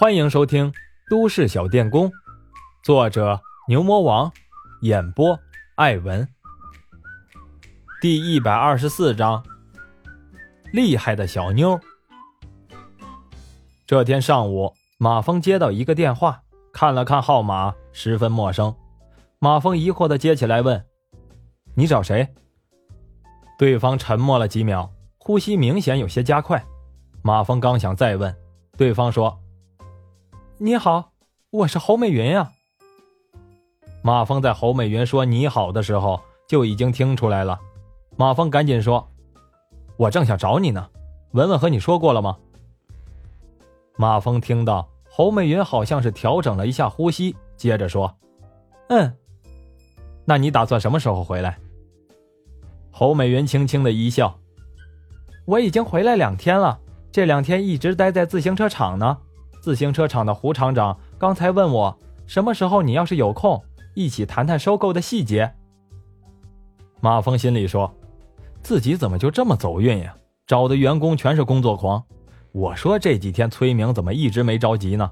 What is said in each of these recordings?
欢迎收听《都市小电工》，作者牛魔王，演播艾文。第一百二十四章，厉害的小妞。这天上午，马峰接到一个电话，看了看号码，十分陌生。马峰疑惑的接起来问：“你找谁？”对方沉默了几秒，呼吸明显有些加快。马峰刚想再问，对方说：“你好，我是侯美云呀。”马峰在侯美云说“你好”的时候就已经听出来了。马峰赶紧说：“我正想找你呢，文文和你说过了吗？”马峰听到侯美云好像是调整了一下呼吸，接着说：“嗯，那你打算什么时候回来？”侯美云轻轻的一笑：“我已经回来两天了。”这两天一直待在自行车厂呢。自行车厂的胡厂长刚才问我，什么时候你要是有空，一起谈谈收购的细节。马峰心里说，自己怎么就这么走运呀？找的员工全是工作狂。我说这几天崔明怎么一直没着急呢？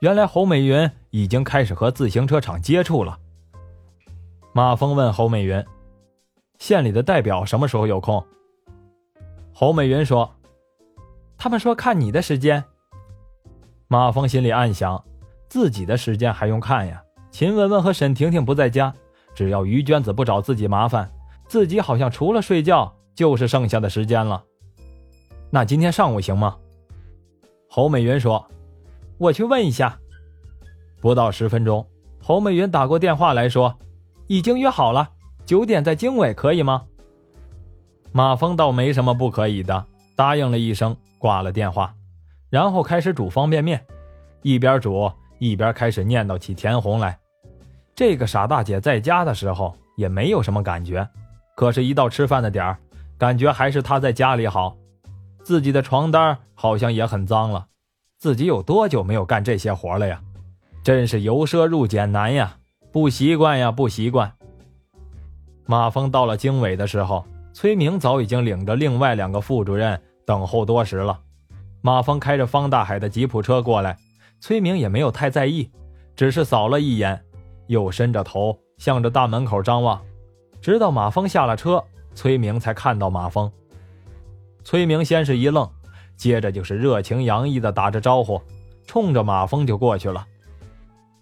原来侯美云已经开始和自行车厂接触了。马峰问侯美云，县里的代表什么时候有空？侯美云说。他们说看你的时间。马峰心里暗想，自己的时间还用看呀？秦雯雯和沈婷婷不在家，只要于娟子不找自己麻烦，自己好像除了睡觉就是剩下的时间了。那今天上午行吗？侯美云说：“我去问一下。”不到十分钟，侯美云打过电话来说：“已经约好了，九点在经纬，可以吗？”马峰倒没什么不可以的，答应了一声。挂了电话，然后开始煮方便面，一边煮一边开始念叨起田红来。这个傻大姐在家的时候也没有什么感觉，可是，一到吃饭的点儿，感觉还是她在家里好。自己的床单好像也很脏了，自己有多久没有干这些活了呀？真是由奢入俭难呀，不习惯呀，不习惯。马峰到了经纬的时候，崔明早已经领着另外两个副主任。等候多时了，马峰开着方大海的吉普车过来，崔明也没有太在意，只是扫了一眼，又伸着头向着大门口张望，直到马峰下了车，崔明才看到马峰。崔明先是一愣，接着就是热情洋溢的打着招呼，冲着马峰就过去了。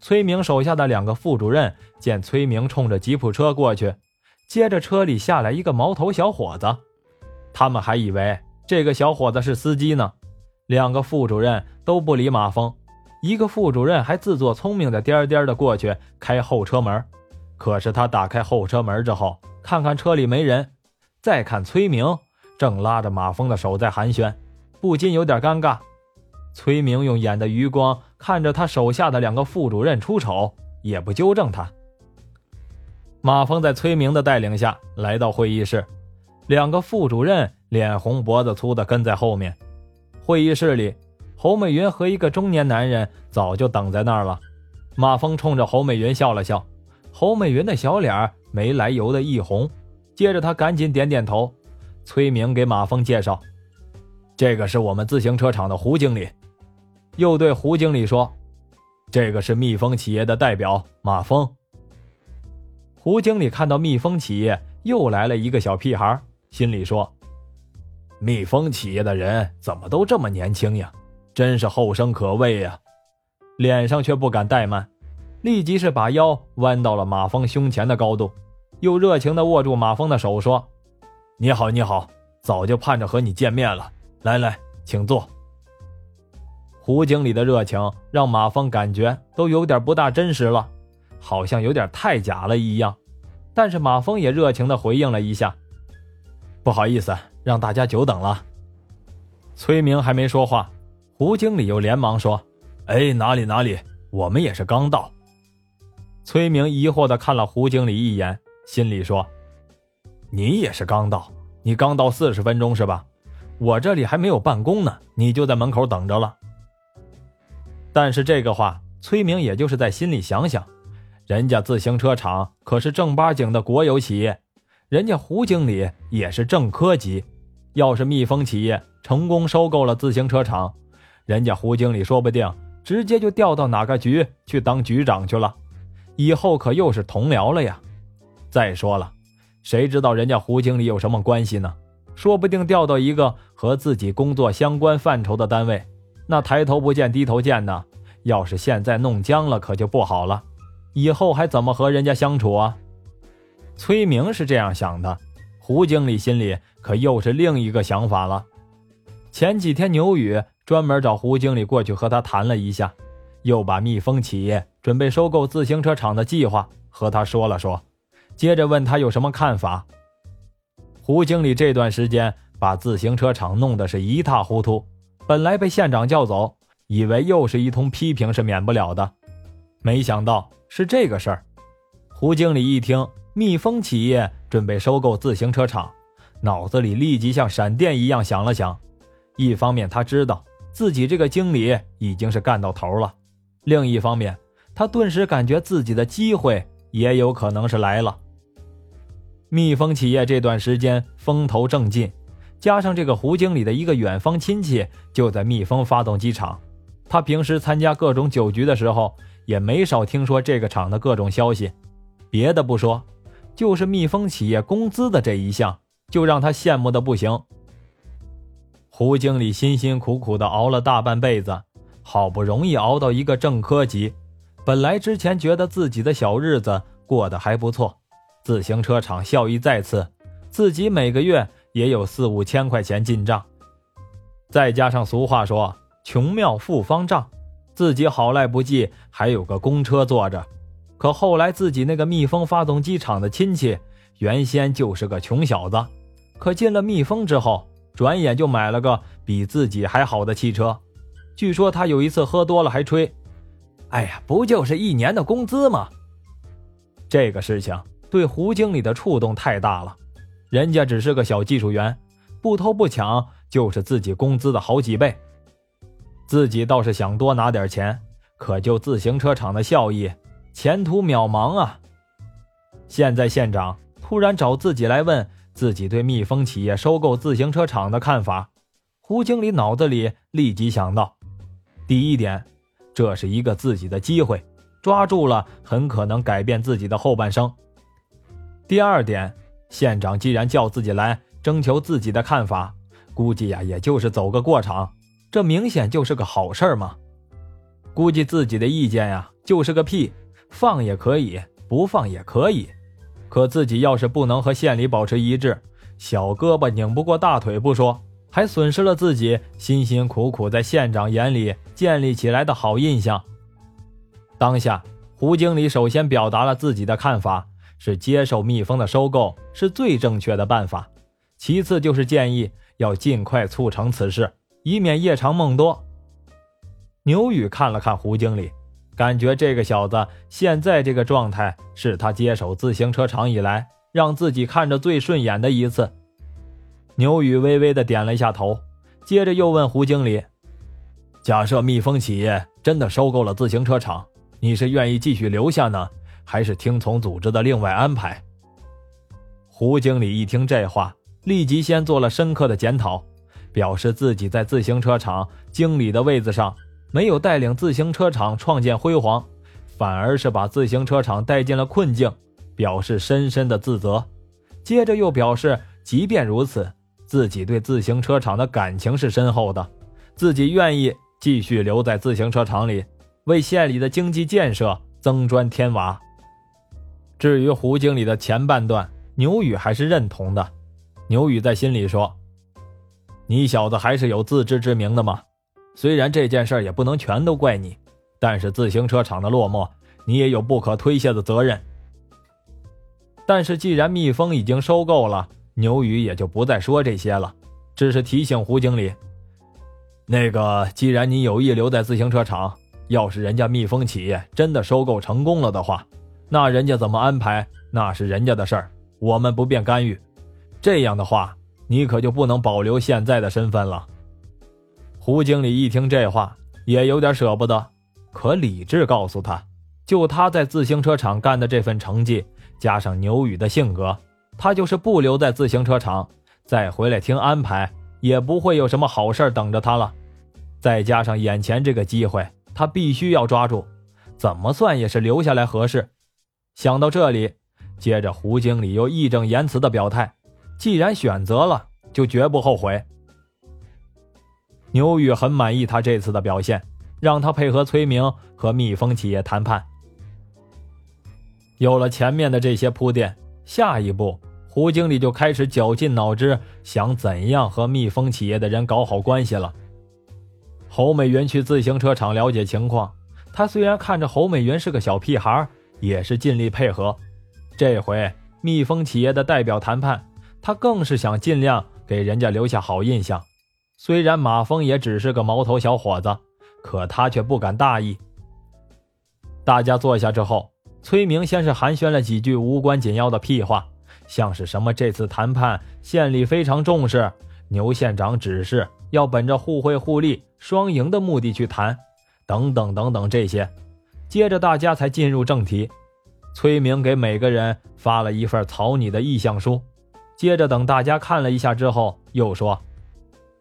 崔明手下的两个副主任见崔明冲着吉普车过去，接着车里下来一个毛头小伙子，他们还以为。这个小伙子是司机呢，两个副主任都不理马峰，一个副主任还自作聪明的颠颠的过去开后车门，可是他打开后车门之后，看看车里没人，再看崔明正拉着马峰的手在寒暄，不禁有点尴尬。崔明用眼的余光看着他手下的两个副主任出丑，也不纠正他。马峰在崔明的带领下来到会议室，两个副主任。脸红脖子粗的跟在后面，会议室里，侯美云和一个中年男人早就等在那儿了。马峰冲着侯美云笑了笑，侯美云的小脸没来由的一红，接着他赶紧点点头。崔明给马峰介绍：“这个是我们自行车厂的胡经理。”又对胡经理说：“这个是蜜蜂企业的代表马峰。”胡经理看到蜜蜂企业又来了一个小屁孩，心里说。蜜蜂企业的人怎么都这么年轻呀？真是后生可畏呀！脸上却不敢怠慢，立即是把腰弯到了马峰胸前的高度，又热情地握住马峰的手说：“你好，你好，早就盼着和你见面了。来来，请坐。”胡经理的热情让马峰感觉都有点不大真实了，好像有点太假了一样。但是马峰也热情地回应了一下：“不好意思。”让大家久等了。崔明还没说话，胡经理又连忙说：“哎，哪里哪里，我们也是刚到。”崔明疑惑的看了胡经理一眼，心里说：“你也是刚到？你刚到四十分钟是吧？我这里还没有办公呢，你就在门口等着了。”但是这个话，崔明也就是在心里想想，人家自行车厂可是正八经的国有企业，人家胡经理也是正科级。要是蜜蜂企业成功收购了自行车厂，人家胡经理说不定直接就调到哪个局去当局长去了，以后可又是同僚了呀。再说了，谁知道人家胡经理有什么关系呢？说不定调到一个和自己工作相关范畴的单位，那抬头不见低头见呢。要是现在弄僵了，可就不好了，以后还怎么和人家相处啊？崔明是这样想的，胡经理心里可又是另一个想法了。前几天牛宇专门找胡经理过去和他谈了一下，又把蜜蜂企业准备收购自行车厂的计划和他说了说，接着问他有什么看法。胡经理这段时间把自行车厂弄得是一塌糊涂，本来被县长叫走，以为又是一通批评是免不了的，没想到是这个事儿。胡经理一听蜜蜂企业准备收购自行车厂，脑子里立即像闪电一样想了想。一方面他知道自己这个经理已经是干到头了，另一方面他顿时感觉自己的机会也有可能是来了。蜜蜂企业这段时间风头正劲，加上这个胡经理的一个远方亲戚就在蜜蜂发动机厂，他平时参加各种酒局的时候也没少听说这个厂的各种消息。别的不说，就是蜜蜂企业工资的这一项，就让他羡慕的不行。胡经理辛辛苦苦的熬了大半辈子，好不容易熬到一个正科级，本来之前觉得自己的小日子过得还不错。自行车厂效益再次，自己每个月也有四五千块钱进账，再加上俗话说“穷庙富方丈”，自己好赖不济，还有个公车坐着。可后来自己那个蜜蜂发动机厂的亲戚，原先就是个穷小子，可进了蜜蜂之后，转眼就买了个比自己还好的汽车。据说他有一次喝多了还吹：“哎呀，不就是一年的工资吗？”这个事情。对胡经理的触动太大了，人家只是个小技术员，不偷不抢就是自己工资的好几倍。自己倒是想多拿点钱，可就自行车厂的效益，前途渺茫啊！现在县长突然找自己来问自己对蜜蜂企业收购自行车厂的看法，胡经理脑子里立即想到：第一点，这是一个自己的机会，抓住了很可能改变自己的后半生。第二点，县长既然叫自己来征求自己的看法，估计呀也就是走个过场，这明显就是个好事儿嘛。估计自己的意见呀就是个屁，放也可以，不放也可以。可自己要是不能和县里保持一致，小胳膊拧不过大腿不说，还损失了自己辛辛苦苦在县长眼里建立起来的好印象。当下，胡经理首先表达了自己的看法。是接受蜜蜂的收购是最正确的办法，其次就是建议要尽快促成此事，以免夜长梦多。牛宇看了看胡经理，感觉这个小子现在这个状态是他接手自行车厂以来让自己看着最顺眼的一次。牛宇微微的点了一下头，接着又问胡经理：“假设蜜蜂企业真的收购了自行车厂，你是愿意继续留下呢？”还是听从组织的另外安排。胡经理一听这话，立即先做了深刻的检讨，表示自己在自行车厂经理的位子上，没有带领自行车厂创建辉煌，反而是把自行车厂带进了困境，表示深深的自责。接着又表示，即便如此，自己对自行车厂的感情是深厚的，自己愿意继续留在自行车厂里，为县里的经济建设增砖添瓦。至于胡经理的前半段，牛宇还是认同的。牛宇在心里说：“你小子还是有自知之明的嘛。虽然这件事也不能全都怪你，但是自行车厂的落寞，你也有不可推卸的责任。但是既然蜜蜂已经收购了，牛宇也就不再说这些了，只是提醒胡经理：那个，既然你有意留在自行车厂，要是人家蜜蜂企业真的收购成功了的话。”那人家怎么安排，那是人家的事儿，我们不便干预。这样的话，你可就不能保留现在的身份了。胡经理一听这话，也有点舍不得，可理智告诉他，就他在自行车厂干的这份成绩，加上牛宇的性格，他就是不留在自行车厂，再回来听安排，也不会有什么好事等着他了。再加上眼前这个机会，他必须要抓住，怎么算也是留下来合适。想到这里，接着胡经理又义正言辞的表态：既然选择了，就绝不后悔。牛宇很满意他这次的表现，让他配合崔明和蜜蜂企业谈判。有了前面的这些铺垫，下一步胡经理就开始绞尽脑汁，想怎样和蜜蜂企业的人搞好关系了。侯美云去自行车厂了解情况，他虽然看着侯美云是个小屁孩，也是尽力配合。这回蜜蜂企业的代表谈判，他更是想尽量给人家留下好印象。虽然马峰也只是个毛头小伙子，可他却不敢大意。大家坐下之后。崔明先是寒暄了几句无关紧要的屁话，像是什么这次谈判县里非常重视，牛县长指示要本着互惠互利、双赢的目的去谈，等等等等这些。接着大家才进入正题。崔明给每个人发了一份草拟的意向书，接着等大家看了一下之后，又说：“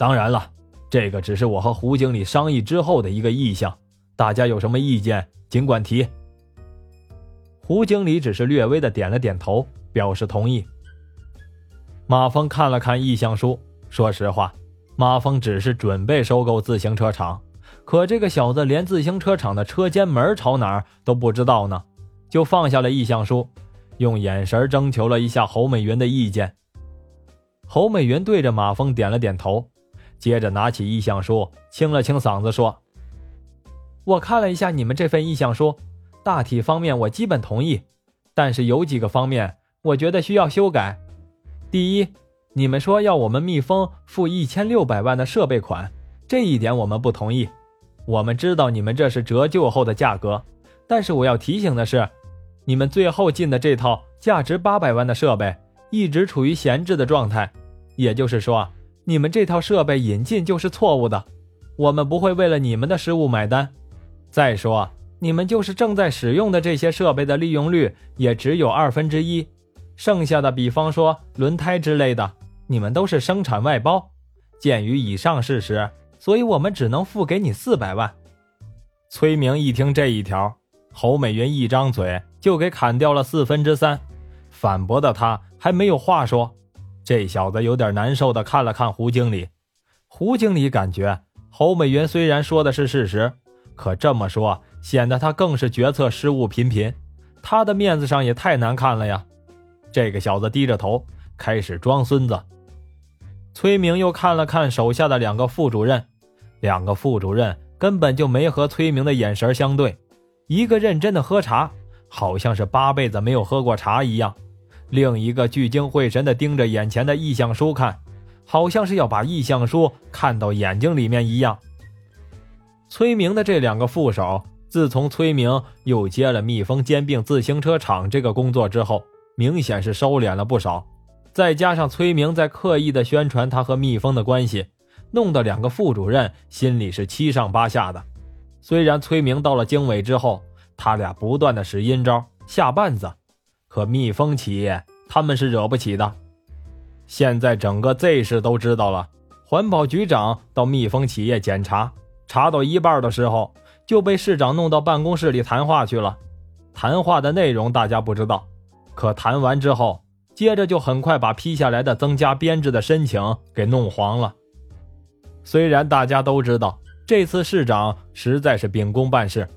当然了，这个只是我和胡经理商议之后的一个意向，大家有什么意见尽管提。”胡经理只是略微的点了点头，表示同意。马峰看了看意向书，说实话，马峰只是准备收购自行车厂，可这个小子连自行车厂的车间门朝哪儿都不知道呢，就放下了意向书，用眼神征求了一下侯美云的意见。侯美云对着马峰点了点头，接着拿起意向书，清了清嗓子说：“我看了一下你们这份意向书。”大体方面我基本同意，但是有几个方面我觉得需要修改。第一，你们说要我们蜜蜂付一千六百万的设备款，这一点我们不同意。我们知道你们这是折旧后的价格，但是我要提醒的是，你们最后进的这套价值八百万的设备一直处于闲置的状态，也就是说，你们这套设备引进就是错误的。我们不会为了你们的失误买单。再说。你们就是正在使用的这些设备的利用率也只有二分之一，剩下的，比方说轮胎之类的，你们都是生产外包。鉴于以上事实，所以我们只能付给你四百万。崔明一听这一条，侯美云一张嘴就给砍掉了四分之三，反驳的他还没有话说。这小子有点难受的看了看胡经理，胡经理感觉侯美云虽然说的是事实，可这么说。显得他更是决策失误频频，他的面子上也太难看了呀！这个小子低着头开始装孙子。崔明又看了看手下的两个副主任，两个副主任根本就没和崔明的眼神相对，一个认真的喝茶，好像是八辈子没有喝过茶一样；另一个聚精会神地盯着眼前的意向书看，好像是要把意向书看到眼睛里面一样。崔明的这两个副手。自从崔明又接了蜜蜂兼并自行车厂这个工作之后，明显是收敛了不少。再加上崔明在刻意的宣传他和蜜蜂的关系，弄得两个副主任心里是七上八下的。虽然崔明到了经纬之后，他俩不断的使阴招下绊子，可蜜蜂企业他们是惹不起的。现在整个 Z 市都知道了，环保局长到蜜蜂企业检查，查到一半的时候。就被市长弄到办公室里谈话去了，谈话的内容大家不知道，可谈完之后，接着就很快把批下来的增加编制的申请给弄黄了。虽然大家都知道这次市长实在是秉公办事，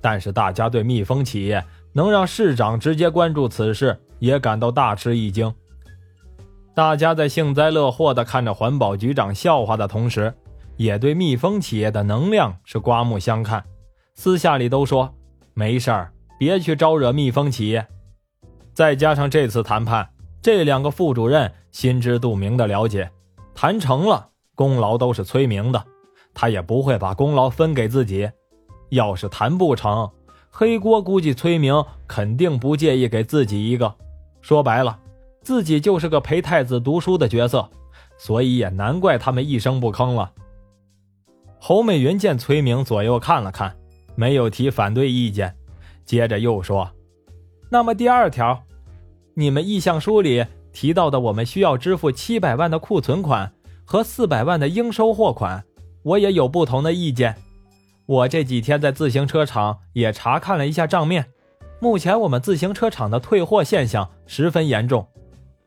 但是大家对蜜蜂企业能让市长直接关注此事也感到大吃一惊。大家在幸灾乐祸地看着环保局长笑话的同时，也对蜜蜂企业的能量是刮目相看。私下里都说没事儿，别去招惹蜜蜂企业。再加上这次谈判，这两个副主任心知肚明的了解，谈成了功劳都是崔明的，他也不会把功劳分给自己。要是谈不成，黑锅估计崔明肯定不介意给自己一个。说白了，自己就是个陪太子读书的角色，所以也难怪他们一声不吭了。侯美云见崔明左右看了看。没有提反对意见，接着又说：“那么第二条，你们意向书里提到的，我们需要支付七百万的库存款和四百万的应收货款，我也有不同的意见。我这几天在自行车厂也查看了一下账面，目前我们自行车厂的退货现象十分严重，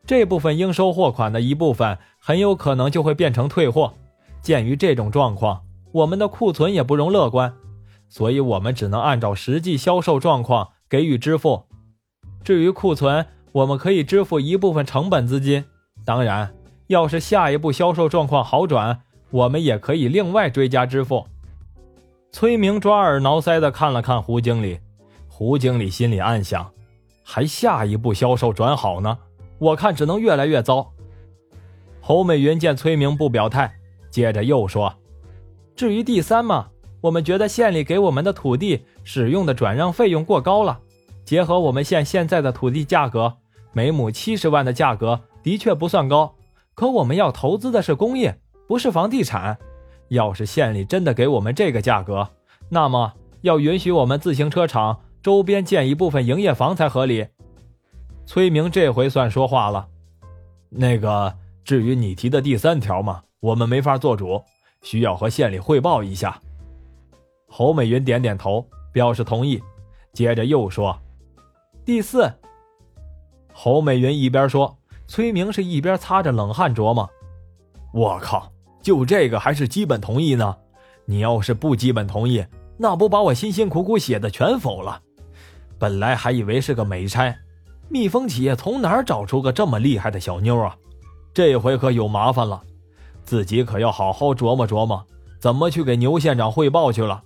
这部分应收货款的一部分很有可能就会变成退货。鉴于这种状况，我们的库存也不容乐观，所以我们只能按照实际销售状况给予支付。至于库存，我们可以支付一部分成本资金，当然，要是下一步销售状况好转，我们也可以另外追加支付。崔明抓耳挠腮的看了看胡经理，胡经理心里暗想：还下一步销售转好呢，我看只能越来越糟。侯美云见崔明不表态，接着又说：“至于第三嘛，我们觉得县里给我们的土地使用的转让费用过高了。”结合我们县现在的土地价格，每亩七十万的价格的确不算高。可我们要投资的是工业，不是房地产。要是县里真的给我们这个价格，那么要允许我们自行车厂周边建一部分营业房才合理。崔明这回算说话了。那个，至于你提的第三条嘛，我们没法做主，需要和县里汇报一下。侯美云点点头，表示同意，接着又说。第四，侯美云一边说，崔明是一边擦着冷汗琢磨：“我靠，就这个还是基本同意呢？你要是不基本同意，那不把我辛辛苦苦写的全否了？本来还以为是个美差，蜜蜂企业从哪儿找出个这么厉害的小妞啊？这回可有麻烦了，自己可要好好琢磨琢磨，怎么去给牛县长汇报去了。”